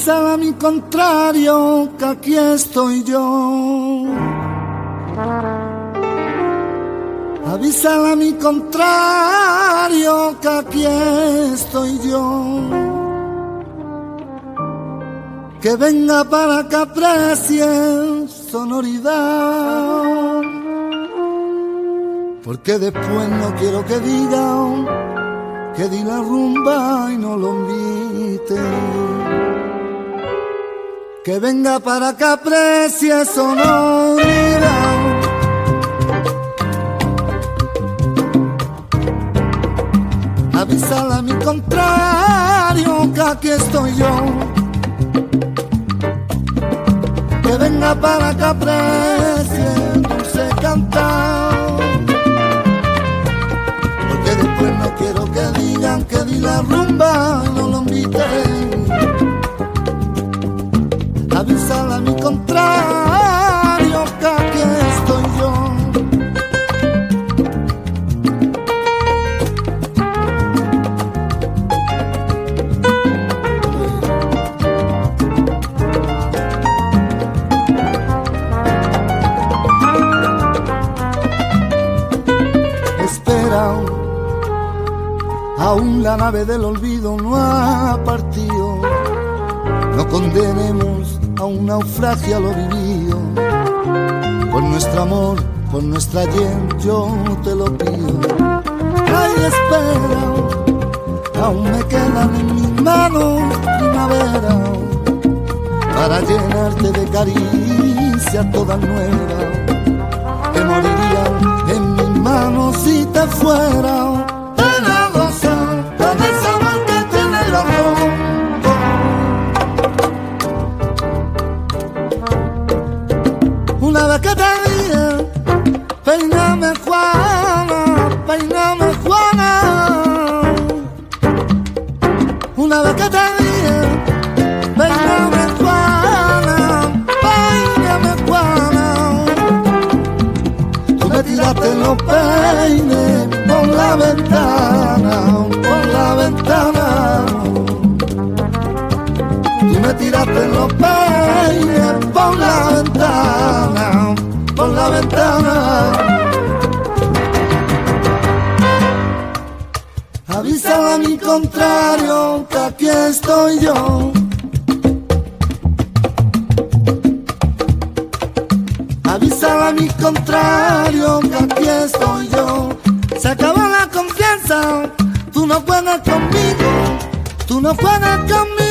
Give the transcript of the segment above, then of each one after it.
Avisa a mi contrario que aquí estoy yo. Avisa a mi contrario que aquí estoy yo. Que venga para que aprecie sonoridad. Porque después no quiero que digan que di la rumba y no lo invite. Que venga para que aprecie sonoridad. Avisala a mi contrario que aquí estoy yo. Que venga para que aprecie dulce cantar. Porque después no quiero que digan que di la rumba, no lo invité. Avisala a mi contrario que estoy yo. Espera, aún la nave del olvido no ha partido. No condenemos a un naufragio lo vivido. Por nuestro amor, por nuestra ayer, yo te lo pido. Ay, espera, aún me quedan en mis manos primavera para llenarte de caricias todas nuevas que morirían en mis manos si te fuera. Que te dije, peíname Juana, peíname Juana. Una vez que te dije, peíname Juana, peíname Juana. Tú me tiraste los peines por la ventana, por la ventana. Tú me tiraste los peines por la ventana, la a mi contrario que aquí estoy yo. Avisa a mi contrario que aquí estoy yo. Se acabó la confianza, tú no puedes conmigo, tú no puedes conmigo.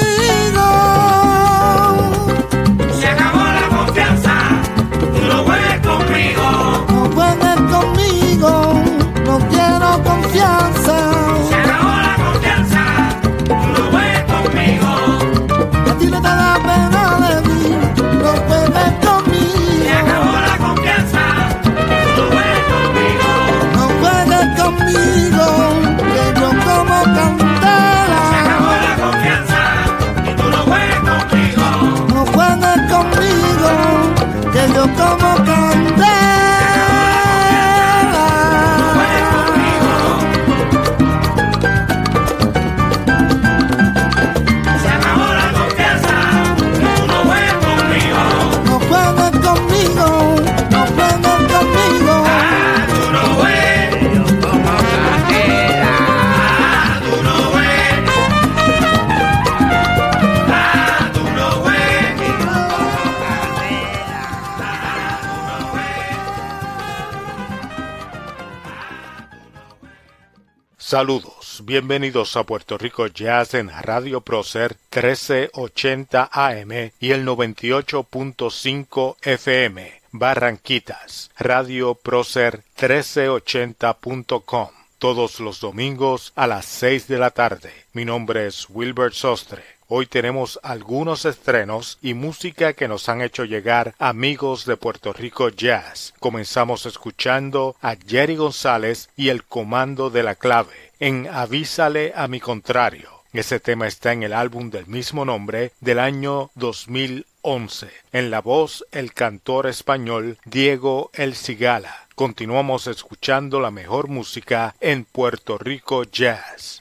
Bienvenidos a Puerto Rico Jazz en Radio Procer 1380 AM y el 98.5 FM, Barranquitas, Radio Procer 1380.com, todos los domingos a las 6 de la tarde. Mi nombre es Wilbert Sostre. Hoy tenemos algunos estrenos y música que nos han hecho llegar amigos de Puerto Rico Jazz. Comenzamos escuchando a Jerry González y el Comando de la Clave en Avísale a mi contrario. Ese tema está en el álbum del mismo nombre del año 2011. En la voz el cantor español Diego El Cigala. Continuamos escuchando la mejor música en Puerto Rico Jazz.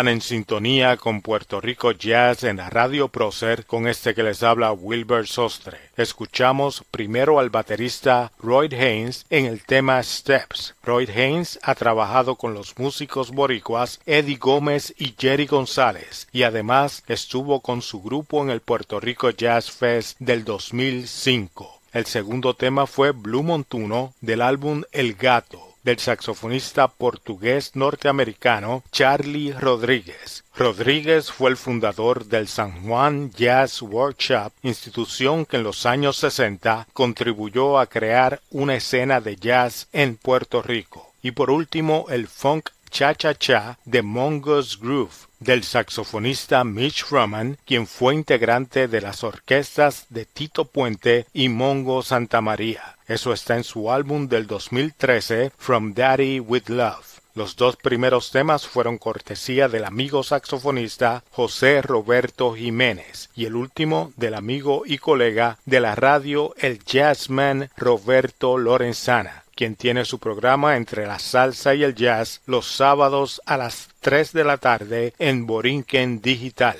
Están en sintonía con Puerto Rico Jazz en la Radio Prócer con este que les habla Wilbur Sostre. Escuchamos primero al baterista Roy Haynes en el tema Steps. Roy Haynes ha trabajado con los músicos boricuas Eddie Gómez y Jerry González y además estuvo con su grupo en el Puerto Rico Jazz Fest del 2005. El segundo tema fue Blue Montuno del álbum El Gato del saxofonista portugués norteamericano Charlie Rodríguez. Rodríguez fue el fundador del San Juan Jazz Workshop, institución que en los años 60 contribuyó a crear una escena de jazz en Puerto Rico. Y por último, el funk cha-cha-cha de Mongo's Groove, del saxofonista Mitch Roman, quien fue integrante de las orquestas de Tito Puente y Mongo Santa María. Eso está en su álbum del 2013, From Daddy with Love. Los dos primeros temas fueron cortesía del amigo saxofonista José Roberto Jiménez y el último del amigo y colega de la radio el jazzman Roberto Lorenzana quien tiene su programa entre la salsa y el jazz los sábados a las 3 de la tarde en Borinquen Digital.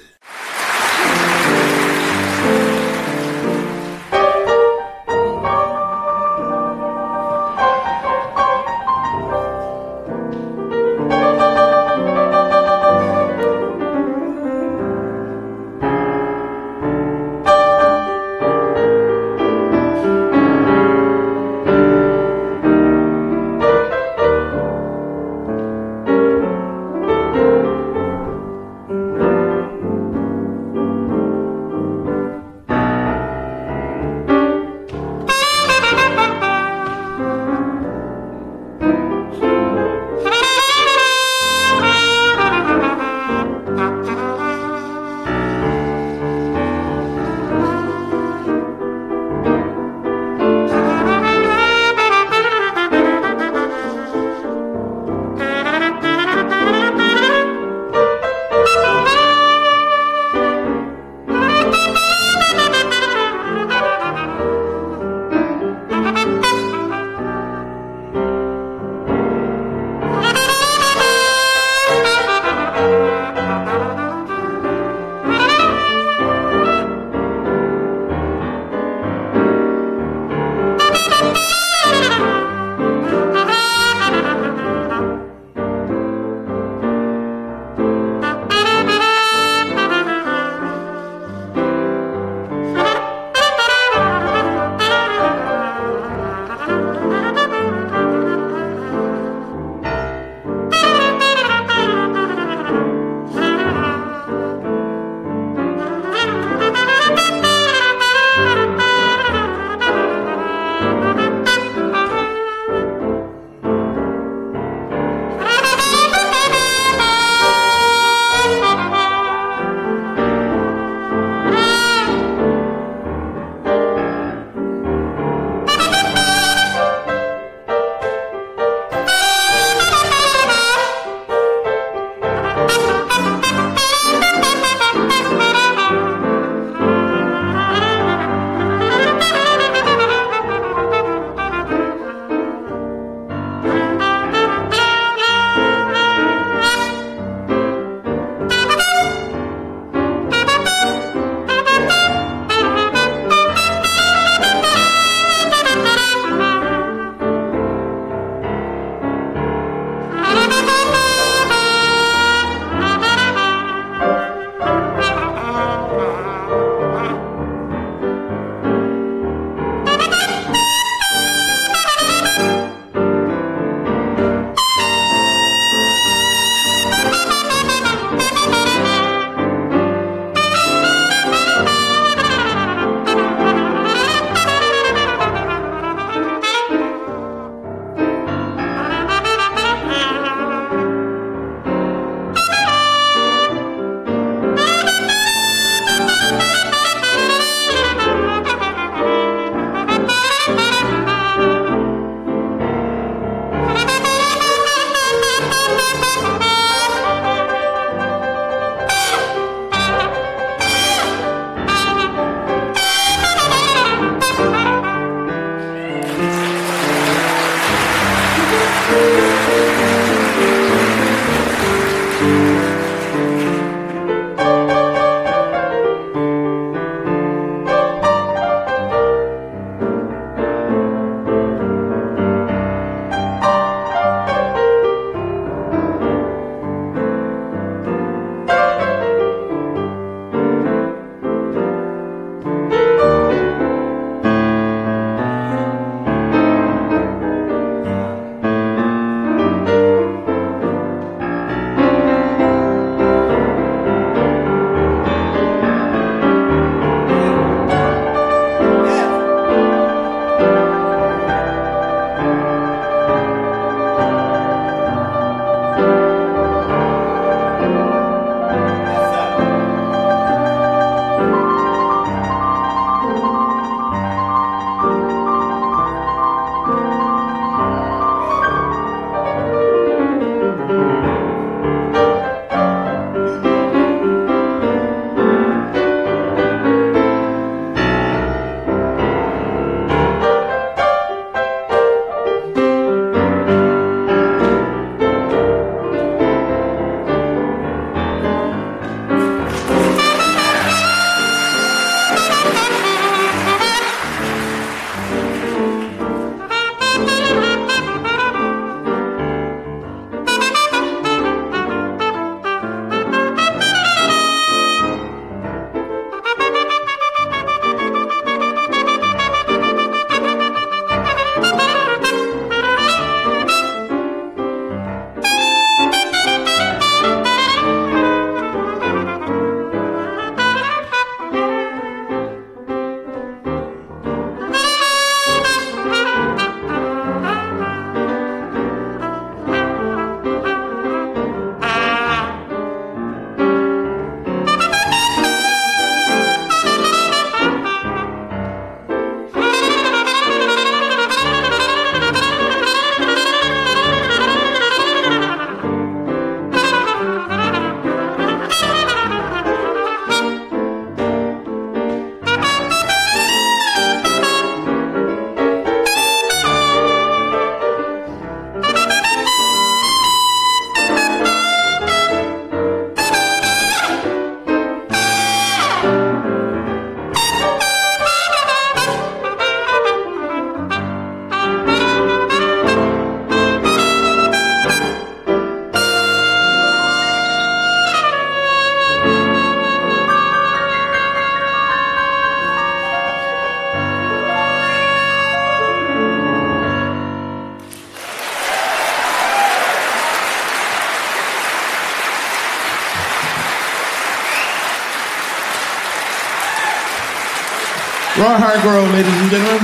Roy Hargrove, ladies and gentlemen.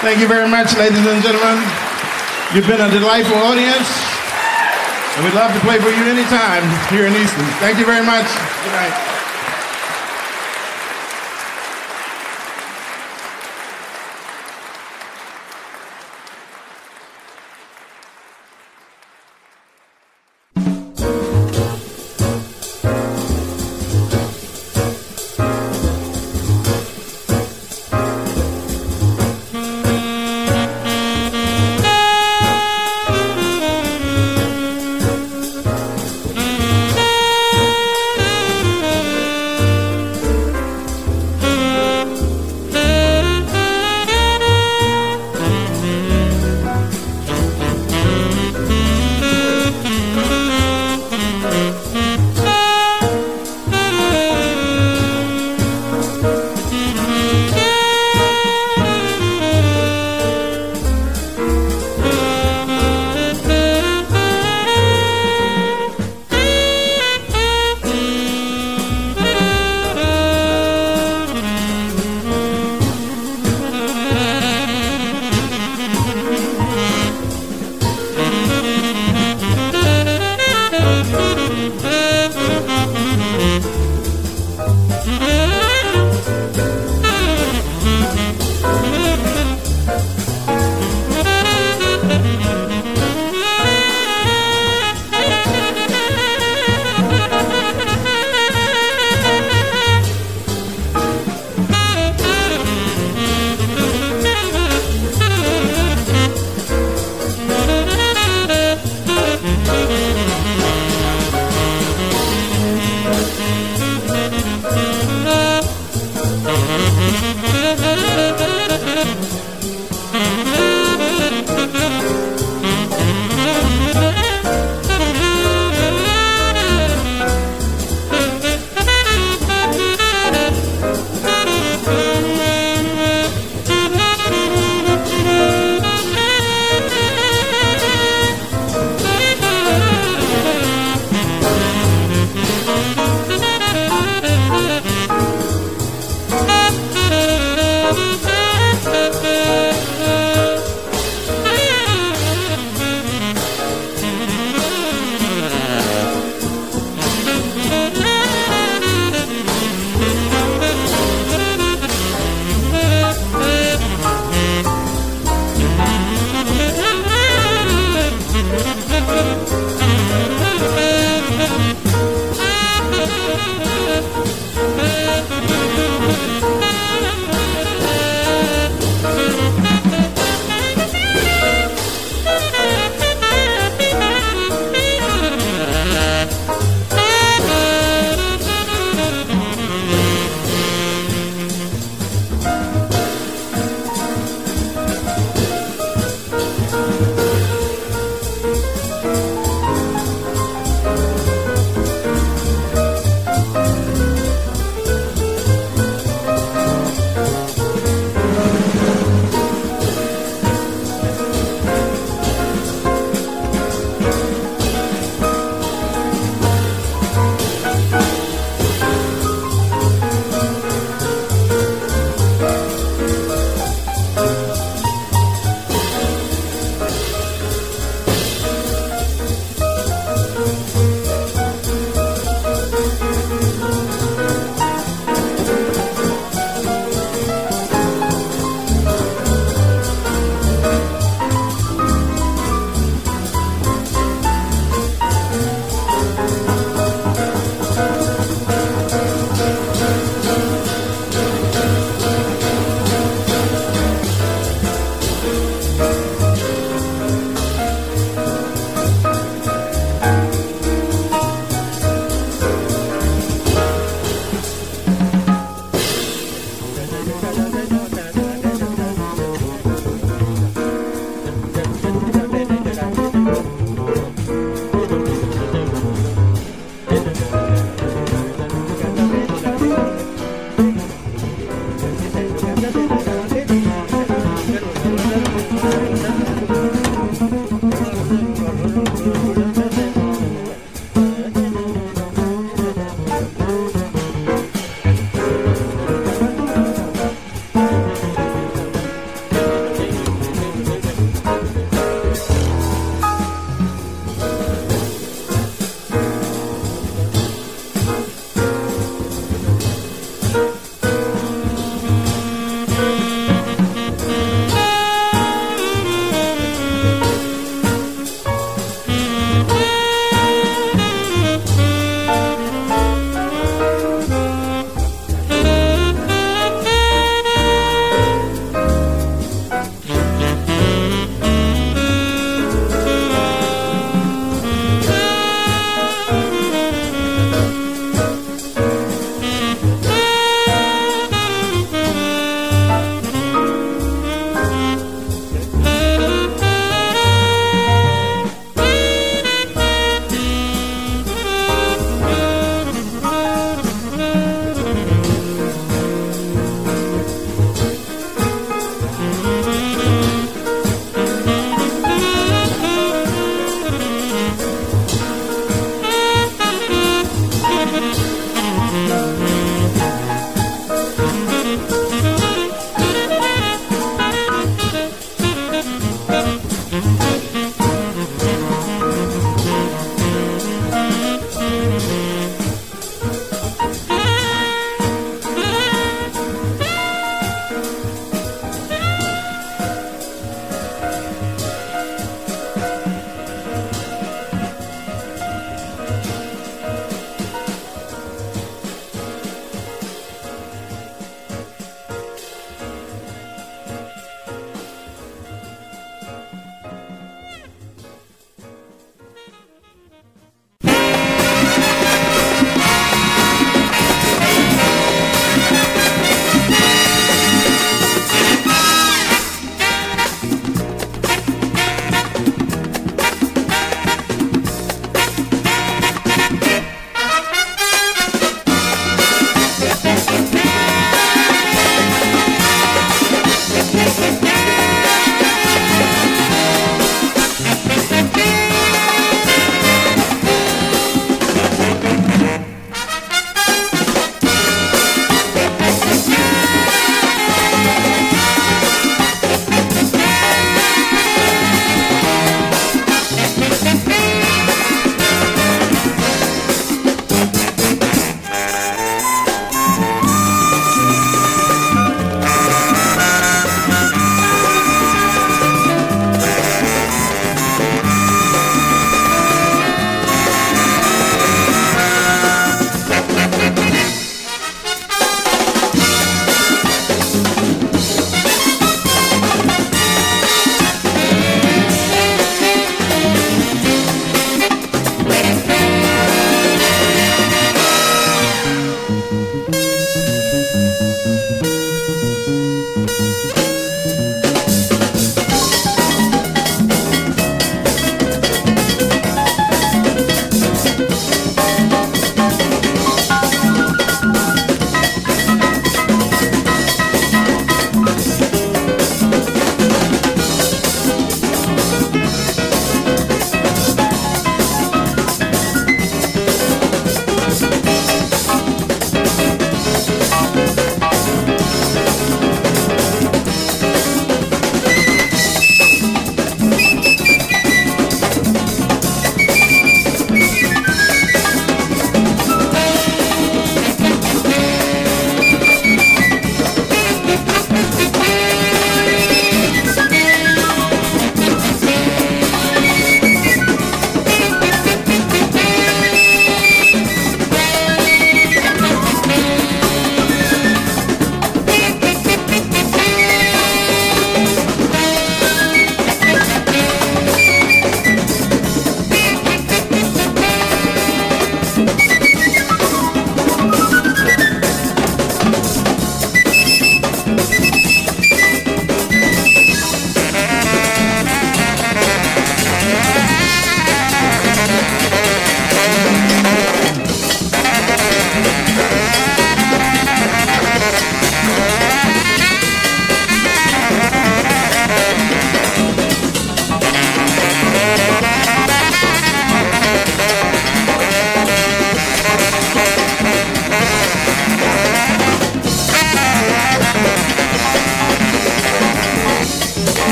Thank you very much, ladies and gentlemen. You've been a delightful audience, and we'd love to play for you anytime here in Easton. Thank you very much. Good night.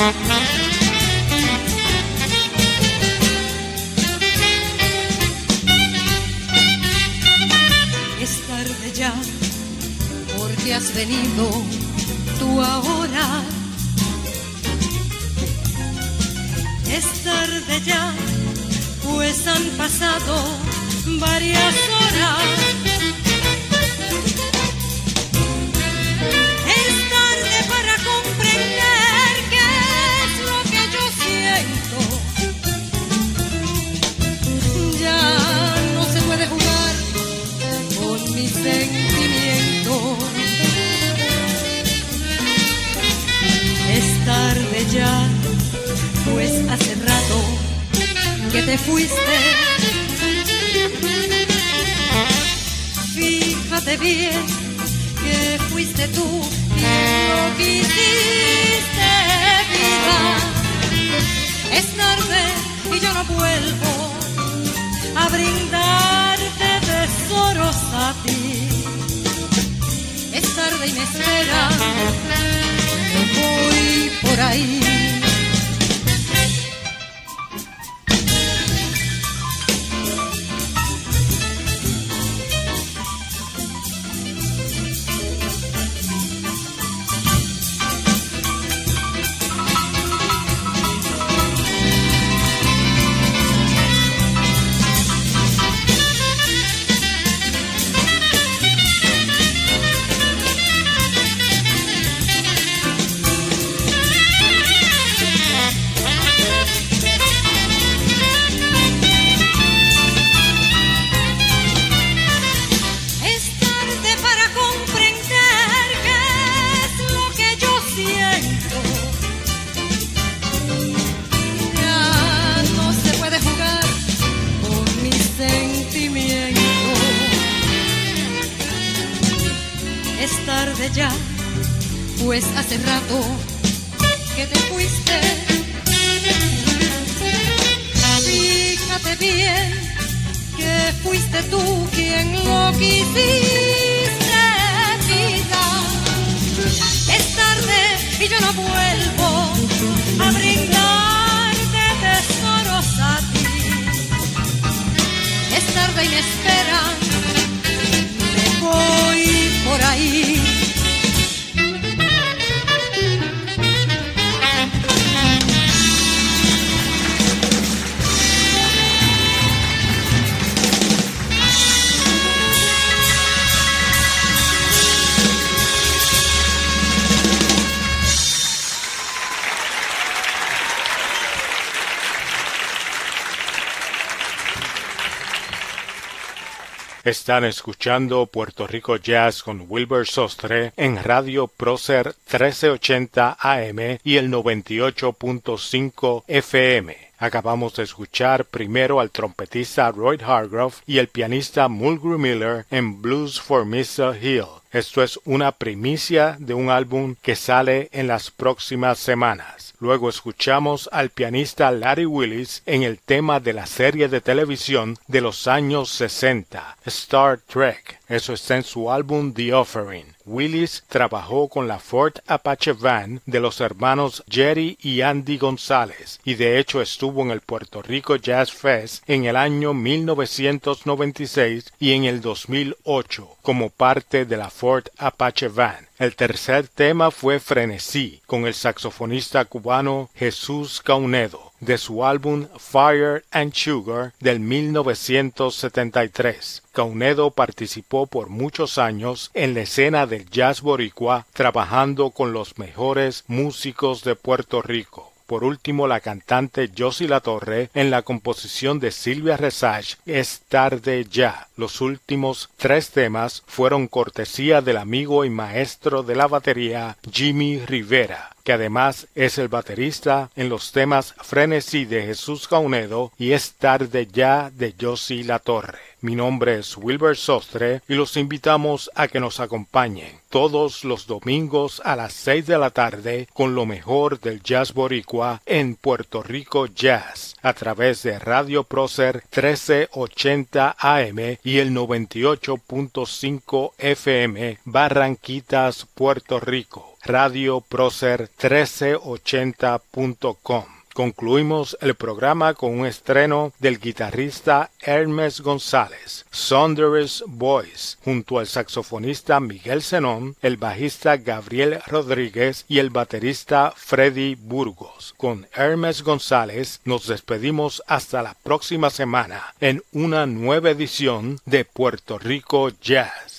Es tarde ya, porque has venido tú ahora. Es tarde ya, pues han pasado varias te fuiste. Fíjate bien que fuiste tú quien lo quisiste, vida. Es tarde y yo no vuelvo a brindarte tesoros a ti. Es tarde y me espera, no voy por ahí. Están escuchando Puerto Rico Jazz con Wilbur Sostre en Radio Prócer 1380 AM y el 98.5 FM. Acabamos de escuchar primero al trompetista Roy Hargrove y el pianista Mulgrew Miller en Blues for Mr. Hill. Esto es una primicia de un álbum que sale en las próximas semanas. Luego escuchamos al pianista Larry Willis en el tema de la serie de televisión de los años 60, Star Trek. Eso está en su álbum The Offering. Willis trabajó con la Ford Apache Van de los hermanos Jerry y Andy González y de hecho estuvo en el Puerto Rico Jazz Fest en el año 1996 y en el 2008 como parte de la Ford Apache Van. El tercer tema fue Frenesí con el saxofonista cubano Jesús Caunedo de su álbum Fire and Sugar del 1973. Caunedo participó por muchos años en la escena del jazz boricua trabajando con los mejores músicos de Puerto Rico. Por último, la cantante Josie La Torre en la composición de Silvia Resage Es tarde ya. Los últimos tres temas fueron cortesía del amigo y maestro de la batería Jimmy Rivera que además es el baterista en los temas Frenesí de Jesús Caunedo y Es tarde ya de Josie La Torre. Mi nombre es Wilbur Sostre y los invitamos a que nos acompañen todos los domingos a las seis de la tarde con lo mejor del jazz boricua en Puerto Rico Jazz a través de Radio Prócer 1380 AM y el 98.5 FM Barranquitas, Puerto Rico. Radio Prócer 1380.com. Concluimos el programa con un estreno del guitarrista Hermes González, Thunderous Boys, junto al saxofonista Miguel Zenón, el bajista Gabriel Rodríguez y el baterista Freddy Burgos. Con Hermes González nos despedimos hasta la próxima semana en una nueva edición de Puerto Rico Jazz.